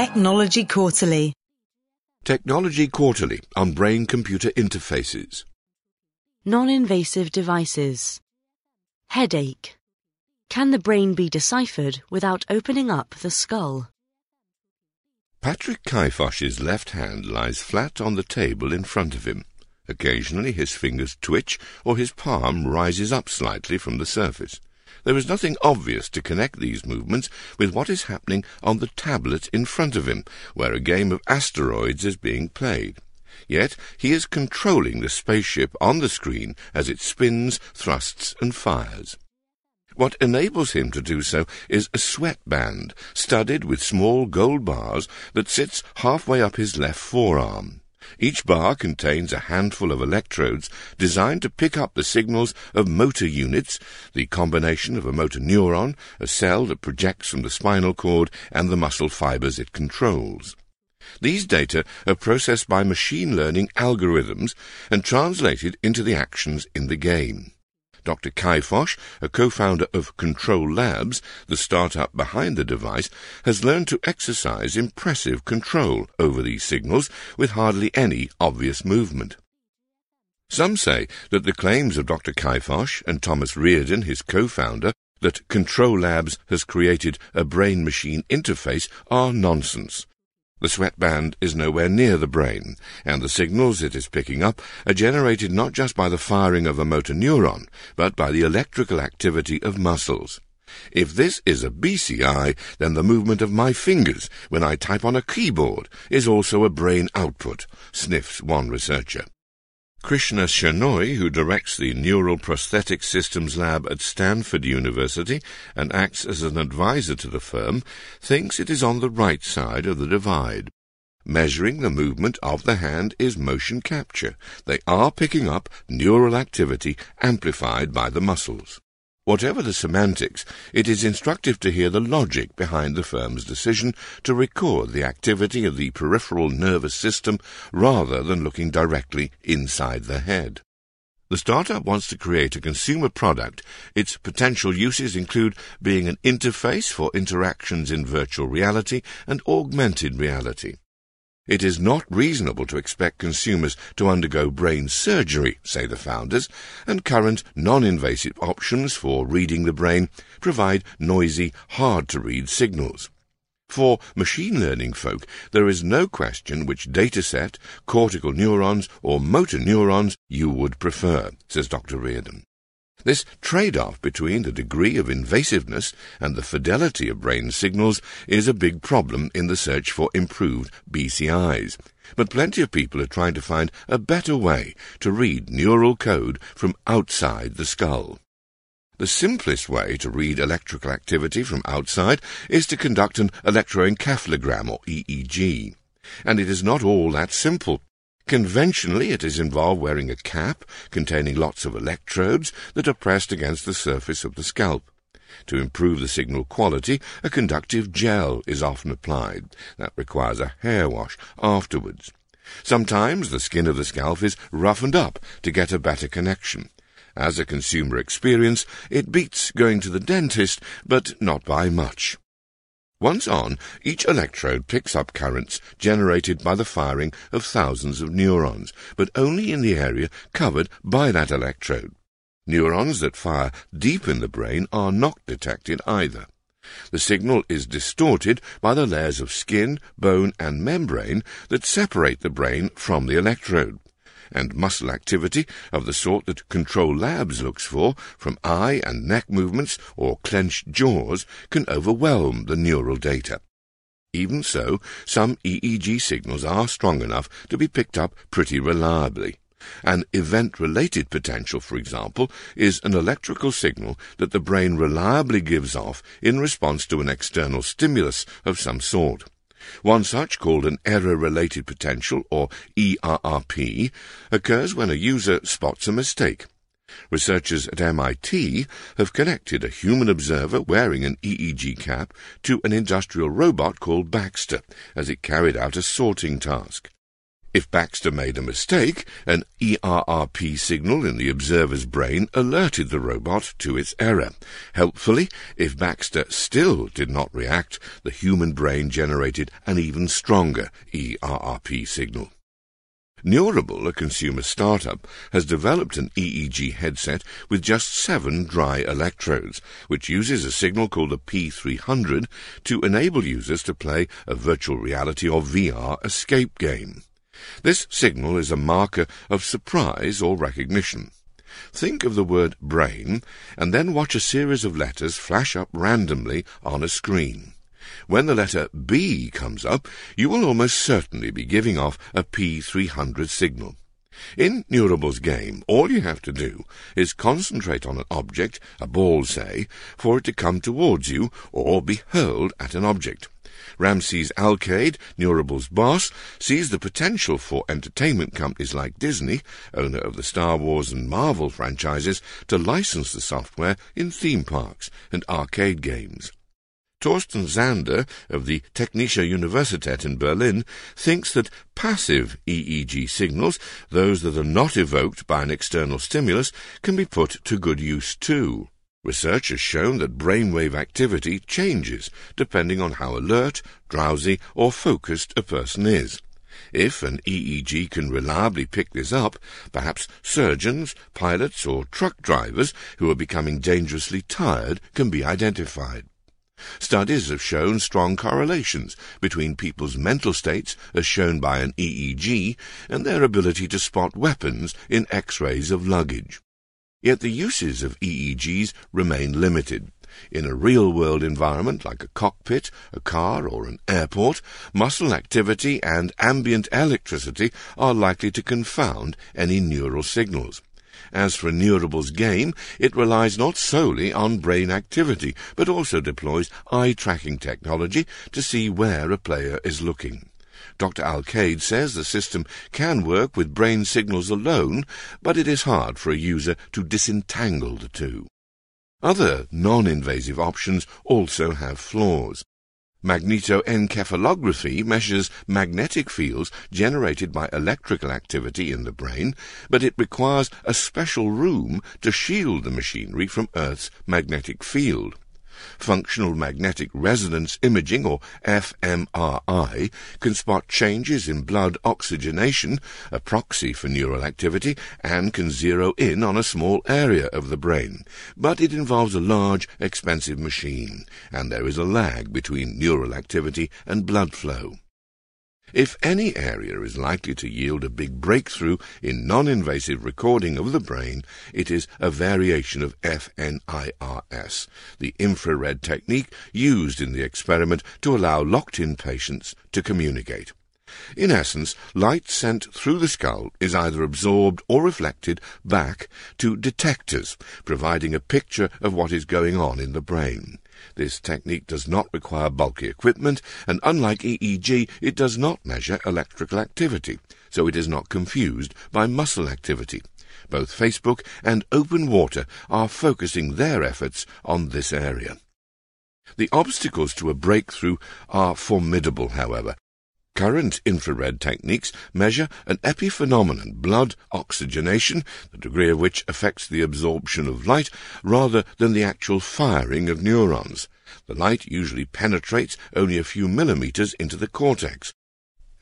Technology Quarterly. Technology Quarterly on Brain Computer Interfaces. Non-invasive devices. Headache. Can the brain be deciphered without opening up the skull? Patrick Kaifosh's left hand lies flat on the table in front of him. Occasionally his fingers twitch or his palm rises up slightly from the surface. There is nothing obvious to connect these movements with what is happening on the tablet in front of him, where a game of asteroids is being played. Yet he is controlling the spaceship on the screen as it spins, thrusts, and fires. What enables him to do so is a sweatband studded with small gold bars that sits halfway up his left forearm. Each bar contains a handful of electrodes designed to pick up the signals of motor units, the combination of a motor neuron, a cell that projects from the spinal cord, and the muscle fibers it controls. These data are processed by machine learning algorithms and translated into the actions in the game. Dr. Kaifosh, a co-founder of Control Labs, the startup behind the device, has learned to exercise impressive control over these signals with hardly any obvious movement. Some say that the claims of Dr. Kaifosh and Thomas Reardon, his co-founder, that Control Labs has created a brain-machine interface are nonsense. The sweatband is nowhere near the brain, and the signals it is picking up are generated not just by the firing of a motor neuron, but by the electrical activity of muscles. If this is a BCI, then the movement of my fingers when I type on a keyboard is also a brain output, sniffs one researcher. Krishna Shenoy, who directs the Neural Prosthetic Systems Lab at Stanford University and acts as an advisor to the firm, thinks it is on the right side of the divide. Measuring the movement of the hand is motion capture. They are picking up neural activity amplified by the muscles. Whatever the semantics, it is instructive to hear the logic behind the firm's decision to record the activity of the peripheral nervous system rather than looking directly inside the head. The startup wants to create a consumer product. Its potential uses include being an interface for interactions in virtual reality and augmented reality. It is not reasonable to expect consumers to undergo brain surgery, say the founders, and current non-invasive options for reading the brain provide noisy, hard-to-read signals. For machine learning folk, there is no question which dataset, cortical neurons or motor neurons you would prefer, says Dr. Reardon. This trade-off between the degree of invasiveness and the fidelity of brain signals is a big problem in the search for improved BCIs. But plenty of people are trying to find a better way to read neural code from outside the skull. The simplest way to read electrical activity from outside is to conduct an electroencephalogram or EEG. And it is not all that simple. Conventionally, it is involved wearing a cap containing lots of electrodes that are pressed against the surface of the scalp. To improve the signal quality, a conductive gel is often applied. That requires a hair wash afterwards. Sometimes the skin of the scalp is roughened up to get a better connection. As a consumer experience, it beats going to the dentist, but not by much. Once on, each electrode picks up currents generated by the firing of thousands of neurons, but only in the area covered by that electrode. Neurons that fire deep in the brain are not detected either. The signal is distorted by the layers of skin, bone, and membrane that separate the brain from the electrode and muscle activity of the sort that Control Labs looks for from eye and neck movements or clenched jaws can overwhelm the neural data. Even so, some EEG signals are strong enough to be picked up pretty reliably. An event-related potential, for example, is an electrical signal that the brain reliably gives off in response to an external stimulus of some sort. One such, called an error-related potential, or ERRP, occurs when a user spots a mistake. Researchers at MIT have connected a human observer wearing an EEG cap to an industrial robot called Baxter as it carried out a sorting task. If Baxter made a mistake, an ERRP signal in the observer's brain alerted the robot to its error. Helpfully, if Baxter still did not react, the human brain generated an even stronger ERRP signal. Neurable, a consumer startup, has developed an EEG headset with just seven dry electrodes, which uses a signal called a P300 to enable users to play a virtual reality or VR escape game. This signal is a marker of surprise or recognition. Think of the word brain and then watch a series of letters flash up randomly on a screen. When the letter B comes up, you will almost certainly be giving off a P300 signal. In Neurable's game, all you have to do is concentrate on an object, a ball say, for it to come towards you or be hurled at an object. Ramses Alcaide, Neurable's boss, sees the potential for entertainment companies like Disney, owner of the Star Wars and Marvel franchises, to license the software in theme parks and arcade games. Thorsten Zander of the Technische Universität in Berlin thinks that passive EEG signals, those that are not evoked by an external stimulus, can be put to good use too. Research has shown that brainwave activity changes depending on how alert, drowsy, or focused a person is. If an EEG can reliably pick this up, perhaps surgeons, pilots, or truck drivers who are becoming dangerously tired can be identified. Studies have shown strong correlations between people's mental states, as shown by an EEG, and their ability to spot weapons in X-rays of luggage. Yet the uses of EEGs remain limited. In a real-world environment like a cockpit, a car, or an airport, muscle activity and ambient electricity are likely to confound any neural signals. As for Neurable's game, it relies not solely on brain activity, but also deploys eye-tracking technology to see where a player is looking. Dr. Alcaide says the system can work with brain signals alone, but it is hard for a user to disentangle the two. Other non-invasive options also have flaws. Magnetoencephalography measures magnetic fields generated by electrical activity in the brain, but it requires a special room to shield the machinery from Earth's magnetic field. Functional magnetic resonance imaging, or fMRI, can spot changes in blood oxygenation, a proxy for neural activity, and can zero in on a small area of the brain. But it involves a large, expensive machine, and there is a lag between neural activity and blood flow. If any area is likely to yield a big breakthrough in non-invasive recording of the brain, it is a variation of FNIRS, the infrared technique used in the experiment to allow locked-in patients to communicate. In essence, light sent through the skull is either absorbed or reflected back to detectors, providing a picture of what is going on in the brain. This technique does not require bulky equipment, and unlike EEG, it does not measure electrical activity, so it is not confused by muscle activity. Both Facebook and Open Water are focusing their efforts on this area. The obstacles to a breakthrough are formidable, however, Current infrared techniques measure an epiphenomenon, blood oxygenation, the degree of which affects the absorption of light, rather than the actual firing of neurons. The light usually penetrates only a few millimeters into the cortex.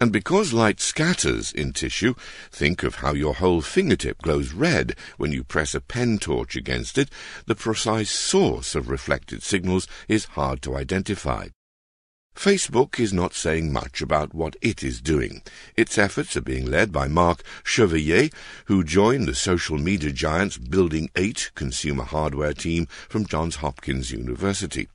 And because light scatters in tissue, think of how your whole fingertip glows red when you press a pen torch against it, the precise source of reflected signals is hard to identify. Facebook is not saying much about what it is doing. Its efforts are being led by Mark Chevillet, who joined the social media giant's Building 8 consumer hardware team from Johns Hopkins University.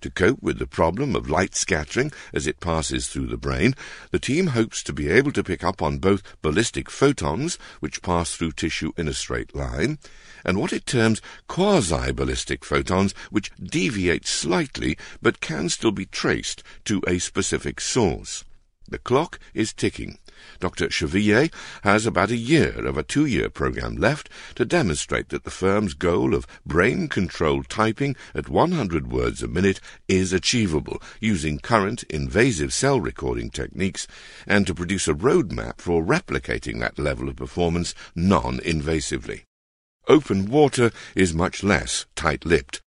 To cope with the problem of light scattering as it passes through the brain, the team hopes to be able to pick up on both ballistic photons, which pass through tissue in a straight line, and what it terms quasi-ballistic photons, which deviate slightly but can still be traced to a specific source. The clock is ticking. Dr. Chevillet has about a year of a two-year program left to demonstrate that the firm's goal of brain-controlled typing at 100 words a minute is achievable using current invasive cell recording techniques and to produce a roadmap for replicating that level of performance non-invasively. Open water is much less tight-lipped.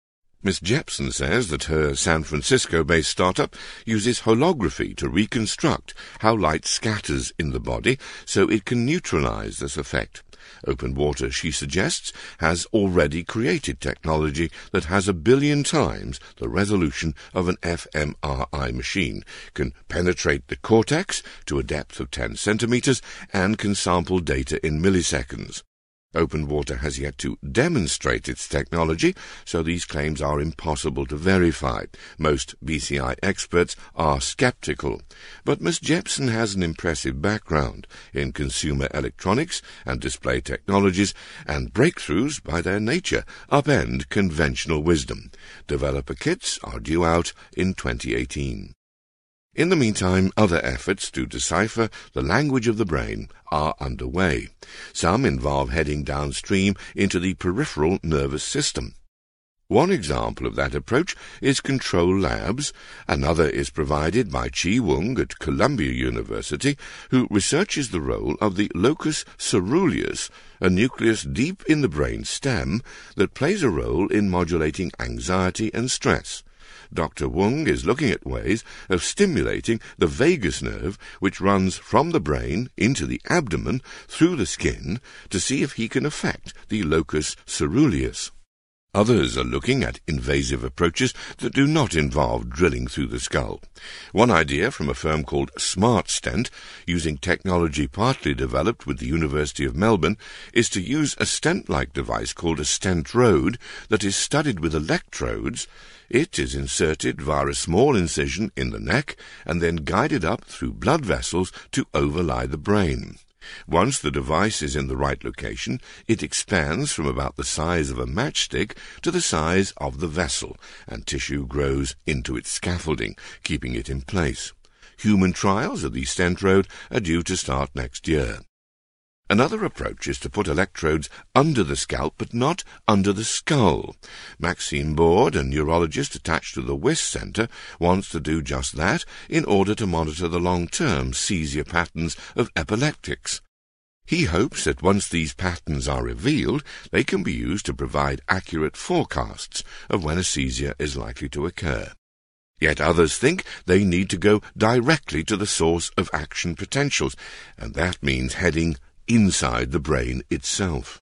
Miss Jepsen says that her San Francisco-based startup uses holography to reconstruct how light scatters in the body so it can neutralize this effect. Open Water, she suggests, has already created technology that has a billion times the resolution of an fMRI machine, can penetrate the cortex to a depth of 10 centimeters, and can sample data in milliseconds. Open Water has yet to demonstrate its technology, so these claims are impossible to verify. Most BCI experts are skeptical. But Ms. Jepsen has an impressive background in consumer electronics and display technologies, and breakthroughs, by their nature, upend conventional wisdom. Developer kits are due out in 2018. In the meantime, other efforts to decipher the language of the brain are underway. Some involve heading downstream into the peripheral nervous system. One example of that approach is Control Labs. Another is provided by Qi Wang at Columbia University, who researches the role of the locus ceruleus, a nucleus deep in the brain stem that plays a role in modulating anxiety and stress. Dr. Wang is looking at ways of stimulating the vagus nerve, which runs from the brain into the abdomen through the skin, to see if he can affect the locus ceruleus. Others are looking at invasive approaches that do not involve drilling through the skull. One idea from a firm called Smart Stent, using technology partly developed with the University of Melbourne, is to use a stent-like device called a stentrode that is studded with electrodes. It is inserted via a small incision in the neck and then guided up through blood vessels to overlie the brain. Once the device is in the right location, it expands from about the size of a matchstick to the size of the vessel, and tissue grows into its scaffolding, keeping it in place. Human trials of the stentrode are due to start next year. Another approach is to put electrodes under the scalp but not under the skull. Maxime Baud, a neurologist attached to the Wyss Centre, wants to do just that in order to monitor the long-term seizure patterns of epileptics. He hopes that once these patterns are revealed, they can be used to provide accurate forecasts of when a seizure is likely to occur. Yet others think they need to go directly to the source of action potentials, and that means heading inside the brain itself.